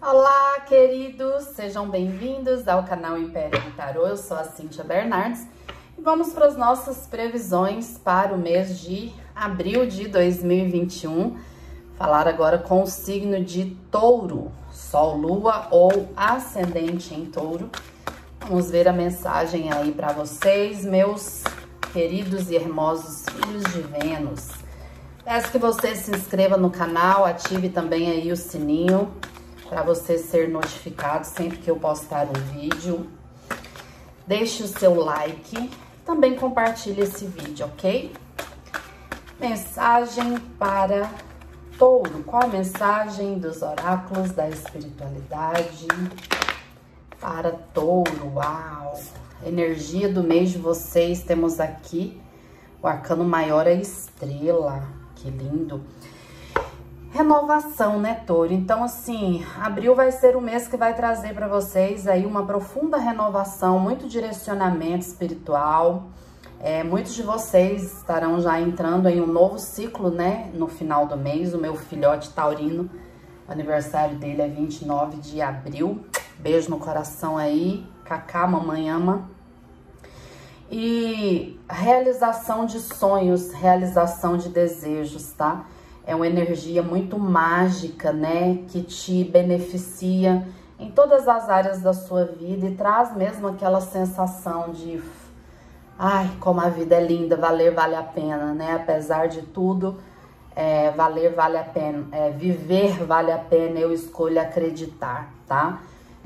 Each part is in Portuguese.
Olá, queridos! Sejam bem-vindos ao canal Império do Tarô. Eu sou a Cíntia Bernardes e vamos para as nossas previsões para o mês de abril de 2021. Falar agora com o signo de Touro, Sol, Lua ou Ascendente em Touro. Vamos ver a mensagem aí para vocês, meus queridos e hermosos filhos de Vênus. Peço que você se inscreva no canal, ative também aí o sininho para você ser notificado sempre que eu postar um vídeo. Deixe o seu like, também compartilhe esse vídeo, ok? Mensagem para touro. Qual a mensagem dos oráculos da espiritualidade para touro? Uau! Energia do mês de vocês, temos aqui o arcano maior é estrela. Que lindo! Renovação, né, Touro? Então, assim, abril vai ser o mês que vai trazer para vocês aí uma profunda renovação, muito direcionamento espiritual. É, muitos de vocês estarão já entrando em um novo ciclo, né, no final do mês. O meu filhote taurino, o aniversário dele é 29 de abril. Beijo no coração aí, Cacá, mamãe ama. E realização de sonhos, realização de desejos, tá? É uma energia muito mágica, né? Que te beneficia em todas as áreas da sua vida e traz mesmo aquela sensação de ai, como a vida é linda, valer vale a pena, né? Apesar de tudo, é, valer vale a pena, é, viver vale a pena, eu escolho acreditar, tá?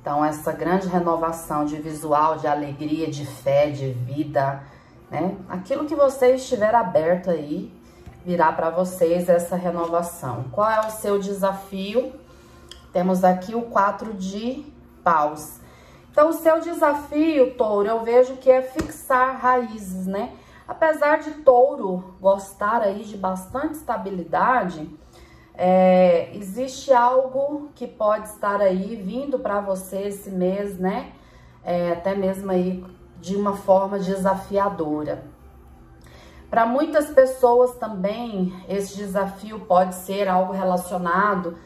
Então, essa grande renovação de visual, de alegria, de fé, de vida, né? Aquilo que você estiver aberto aí, virá para vocês essa renovação. Qual é o seu desafio? Temos aqui o quatro de paus. Então, o seu desafio, touro, eu vejo que é fixar raízes, né? Apesar de touro gostar aí de bastante estabilidade, é, existe algo que pode estar aí vindo para você esse mês, né? É, até mesmo aí de uma forma desafiadora. Para muitas pessoas também, esse desafio pode ser algo relacionado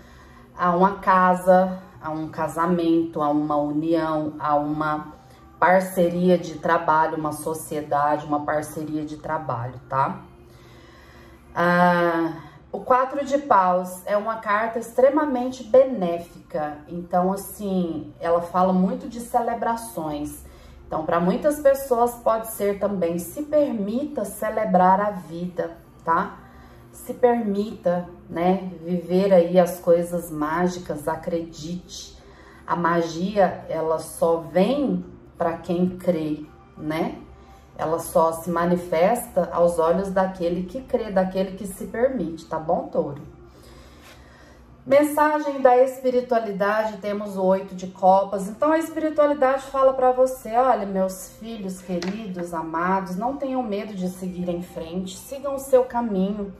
a uma casa, a um casamento, a uma união, a uma parceria de trabalho, uma sociedade, uma parceria de trabalho, tá? Ah, o quatro de paus é uma carta extremamente benéfica, então assim, ela fala muito de celebrações. Então, para muitas pessoas pode ser também se permita celebrar a vida, tá? Se permita, né, viver aí as coisas mágicas, acredite. A magia, ela só vem para quem crê, né? Ela só se manifesta aos olhos daquele que crê, daquele que se permite, tá bom, touro? Mensagem da espiritualidade, temos o oito de copas. Então a espiritualidade fala para você, olha, meus filhos queridos, amados, não tenham medo de seguir em frente, sigam o seu caminho.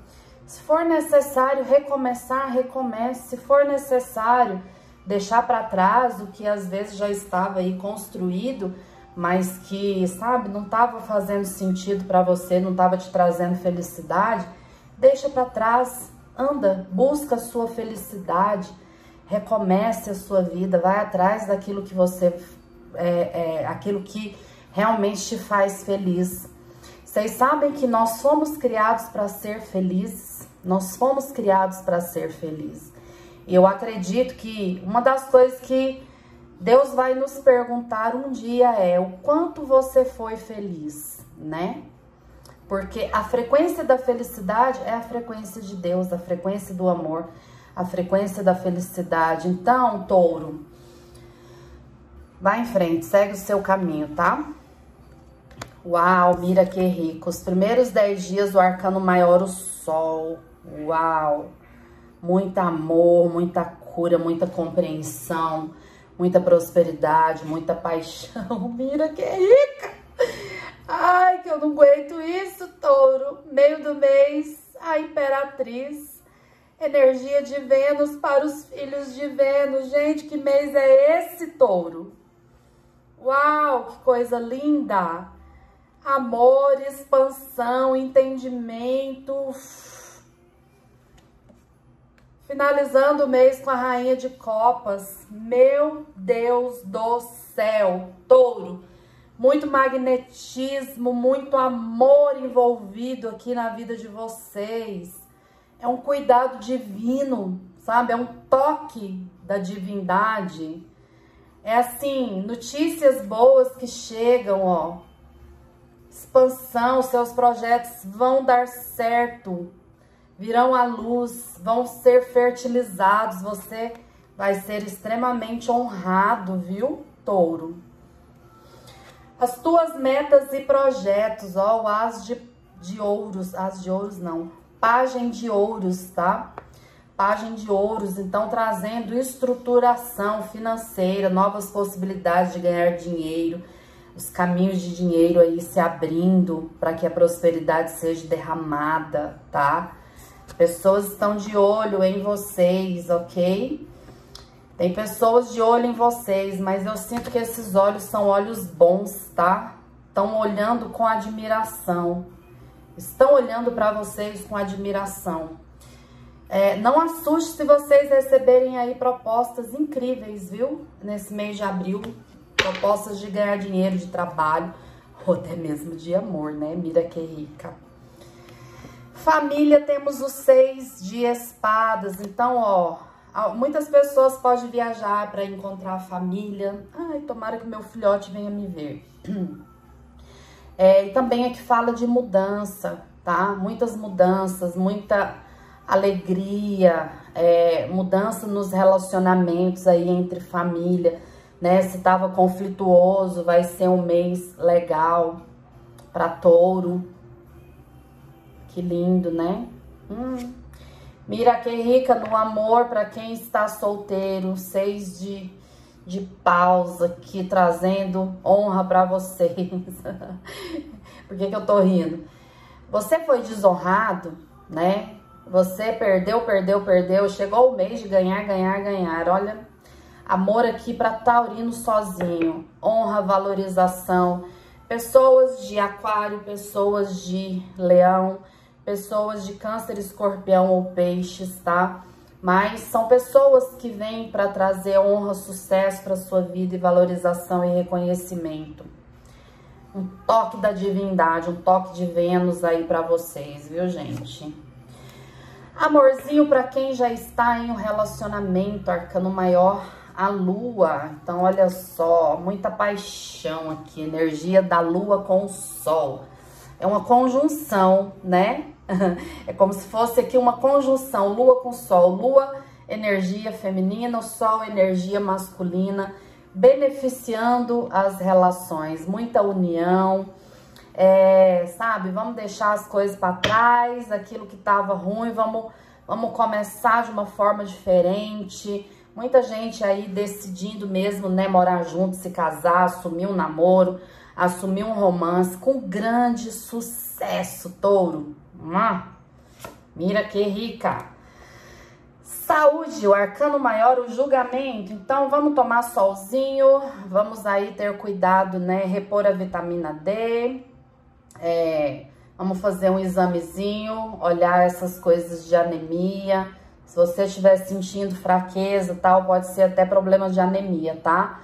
Se for necessário recomeçar, recomece. Se for necessário deixar para trás o que às vezes já estava aí construído, mas que, sabe, não estava fazendo sentido para você, não estava te trazendo felicidade, deixa para trás anda, busca a sua felicidade, recomece a sua vida, vai atrás daquilo que você, é, é, aquilo que realmente te faz feliz. Vocês sabem que nós fomos criados para ser felizes, nós fomos criados para ser felizes. Eu acredito que uma das coisas que Deus vai nos perguntar um dia é o quanto você foi feliz, né? Porque a frequência da felicidade é a frequência de Deus, a frequência do amor, a frequência da felicidade. Então, touro, vai em frente, segue o seu caminho, tá? Uau, mira que rico. Os primeiros dez dias do arcano maior, o sol. Uau, muito amor, muita cura, muita compreensão, muita prosperidade, muita paixão. Mira que rica! Eu não aguento isso, touro. Meio do mês, a imperatriz. Energia de Vênus para os filhos de Vênus. Gente, que mês é esse, touro? Uau, que coisa linda! Amor, expansão, entendimento. Finalizando o mês com a rainha de copas. Meu Deus do céu, touro. Muito magnetismo, muito amor envolvido aqui na vida de vocês. É um cuidado divino, sabe? É um toque da divindade. É assim, notícias boas que chegam, ó. Expansão, seus projetos vão dar certo. Virão à luz, vão ser fertilizados. Você vai ser extremamente honrado, viu, touro? As tuas metas e projetos, ó, o as de, de ouros, as de ouros não, pagem de ouros, tá? Pagem de ouros, então trazendo estruturação financeira, novas possibilidades de ganhar dinheiro, os caminhos de dinheiro aí se abrindo para que a prosperidade seja derramada, tá? Pessoas estão de olho em vocês, ok? Tem pessoas de olho em vocês, mas eu sinto que esses olhos são olhos bons, tá? Estão olhando com admiração. Estão olhando para vocês com admiração. É, não assuste se vocês receberem aí propostas incríveis, viu? Nesse mês de abril. Propostas de ganhar dinheiro, de trabalho. Ou até mesmo de amor, né? Mira que rica. Família, temos os seis de espadas. Então, ó, Muitas pessoas podem viajar para encontrar a família. Ai, tomara que meu filhote venha me ver. É, e também é que fala de mudança, tá? Muitas mudanças, muita alegria, é, mudança nos relacionamentos aí entre família, né? Se tava conflituoso, vai ser um mês legal para touro. Que lindo, né? Hum. Mira que rica no amor para quem está solteiro. Seis de, de pausa aqui, trazendo honra para vocês. Por que, que eu tô rindo? Você foi desonrado, né? Você perdeu, perdeu, perdeu. Chegou o mês de ganhar, ganhar, ganhar. Olha, amor aqui para Taurino sozinho. Honra, valorização. Pessoas de aquário, pessoas de leão pessoas de câncer, escorpião ou peixes, tá? Mas são pessoas que vêm para trazer honra, sucesso para sua vida e valorização e reconhecimento. Um toque da divindade, um toque de Vênus aí para vocês, viu, gente? Amorzinho para quem já está em um relacionamento, arcano maior, a lua. Então, olha só, muita paixão aqui, energia da lua com o sol. É uma conjunção, né? É como se fosse aqui uma conjunção, lua com sol, lua energia feminina, sol energia masculina, beneficiando as relações, muita união, é, sabe? Vamos deixar as coisas para trás, aquilo que estava ruim, vamos, vamos começar de uma forma diferente. Muita gente aí decidindo mesmo, né, morar junto, se casar, assumir um namoro, assumir um romance com grande sucesso, touro. Mira que rica. Saúde, o arcano maior, o julgamento. Então, vamos tomar solzinho, vamos aí ter cuidado, né? Repor a vitamina D. É, vamos fazer um examezinho, olhar essas coisas de anemia. Se você estiver sentindo fraqueza tal, pode ser até problema de anemia, tá?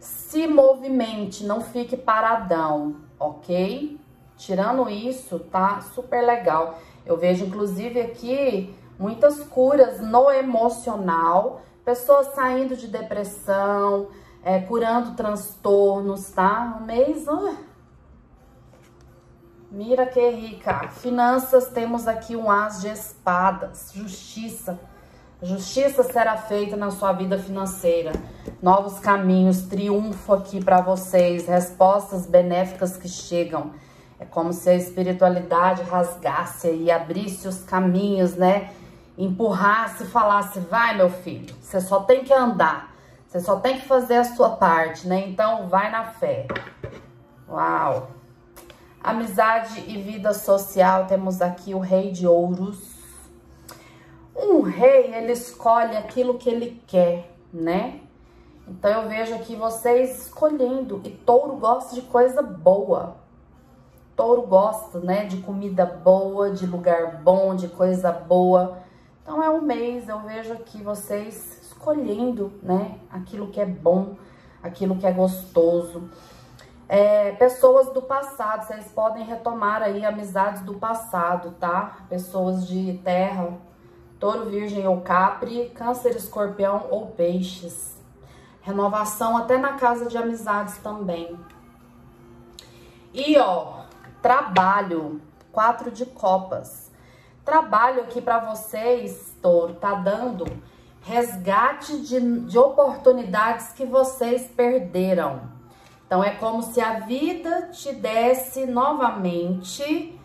Se movimente, não fique paradão, ok? Tirando isso, tá super legal. Eu vejo, inclusive, aqui muitas curas no emocional, pessoas saindo de depressão, é, curando transtornos, tá? Um mês, uh, mira que rica. Finanças, temos aqui um as de espadas, justiça. Justiça será feita na sua vida financeira. Novos caminhos, triunfo aqui para vocês, respostas benéficas que chegam. É como se a espiritualidade rasgasse e abrisse os caminhos, né? Empurrasse falasse: vai, meu filho, você só tem que andar, você só tem que fazer a sua parte, né? Então, vai na fé. Uau! Amizade e vida social, temos aqui o Rei de Ouros. Um rei, ele escolhe aquilo que ele quer, né? Então eu vejo aqui vocês escolhendo. E touro gosta de coisa boa. Touro gosta, né, de comida boa, de lugar bom, de coisa boa. Então é um mês, eu vejo aqui vocês escolhendo, né, aquilo que é bom, aquilo que é gostoso. É, pessoas do passado, vocês podem retomar aí amizades do passado, tá? Pessoas de terra, touro, virgem ou capri, câncer, escorpião ou peixes. Renovação até na casa de amizades também. E ó, trabalho, quatro de copas. Trabalho aqui para vocês, touro, tá dando resgate de, de oportunidades que vocês perderam. Então, é como se a vida te desse novamente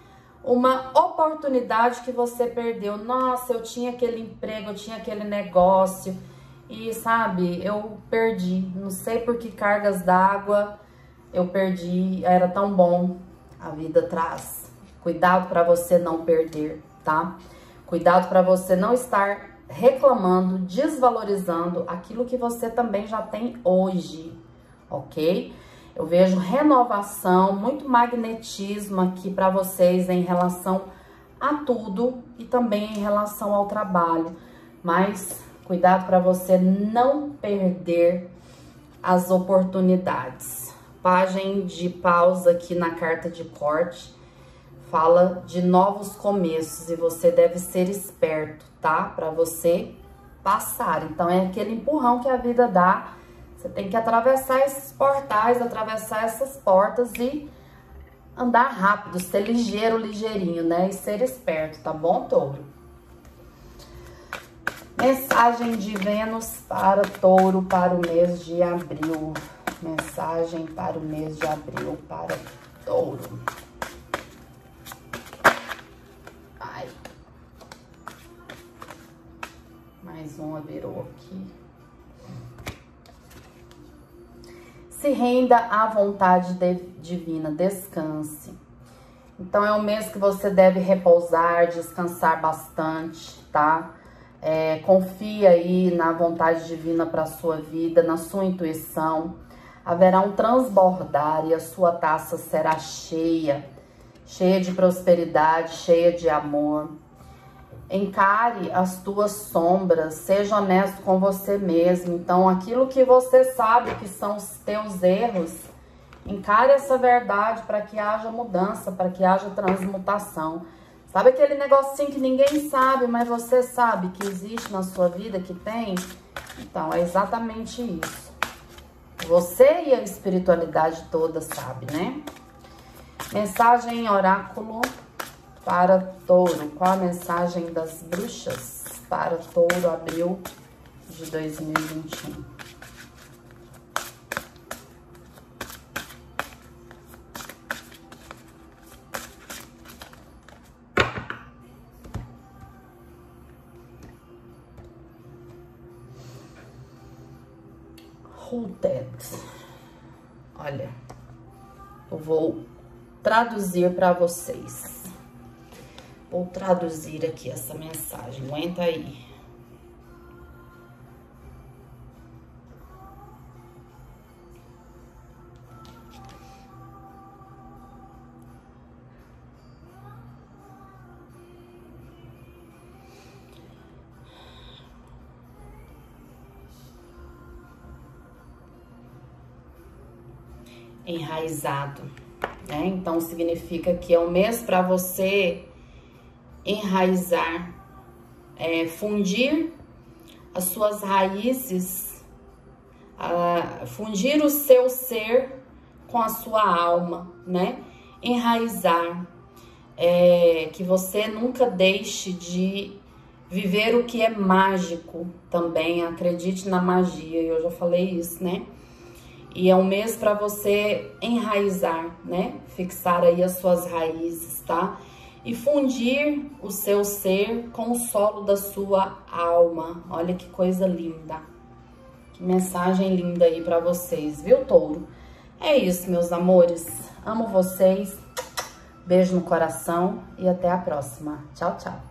uma oportunidade que você perdeu. Nossa, eu tinha aquele emprego, eu tinha aquele negócio e, sabe, eu perdi. Não sei por que cargas d'água eu perdi, era tão bom. A vida traz. Cuidado para você não perder, tá? Cuidado para você não estar reclamando, desvalorizando aquilo que você também já tem hoje, ok? Eu vejo renovação, muito magnetismo aqui para vocês em relação a tudo e também em relação ao trabalho. Mas cuidado para você não perder as oportunidades. Pagem de pausa aqui na carta de corte fala de novos começos e você deve ser esperto, tá? Para você passar. Então é aquele empurrão que a vida dá. Você tem que atravessar esses portais, atravessar essas portas e andar rápido, ser ligeiro, ligeirinho, né? E ser esperto, tá bom, touro? Mensagem de Vênus para touro para o mês de abril. Mensagem para o mês de abril para touro. Mais uma virou aqui. Se renda à vontade de, divina, descanse. Então, é um mês que você deve repousar, descansar bastante, tá? É, confia aí na vontade divina para sua vida, na sua intuição. Haverá um transbordar e a sua taça será cheia, cheia de prosperidade, cheia de amor. Encare as tuas sombras, seja honesto com você mesmo. Então, aquilo que você sabe que são os teus erros, encare essa verdade para que haja mudança, para que haja transmutação. Sabe aquele negocinho que ninguém sabe, mas você sabe que existe na sua vida, que tem? Então, é exatamente isso. Você e a espiritualidade toda sabe, né? Mensagem oráculo para touro. Qual a mensagem das bruxas para touro, abril de 2021? Olha, eu vou traduzir para vocês. Vou traduzir aqui essa mensagem. Aguenta aí. Enraizado, né? Então significa que é um mês para você enraizar, é, fundir as suas raízes, a, fundir o seu ser com a sua alma, né? Enraizar, é, que você nunca deixe de viver o que é mágico também, acredite na magia, eu já falei isso, né? E é um mês para você enraizar, né? Fixar aí as suas raízes, tá? e fundir o seu ser com o solo da sua alma. Olha que coisa linda. Que mensagem linda aí para vocês, viu, touro? É isso, meus amores. Amo vocês. Beijo no coração e até a próxima. Tchau, tchau.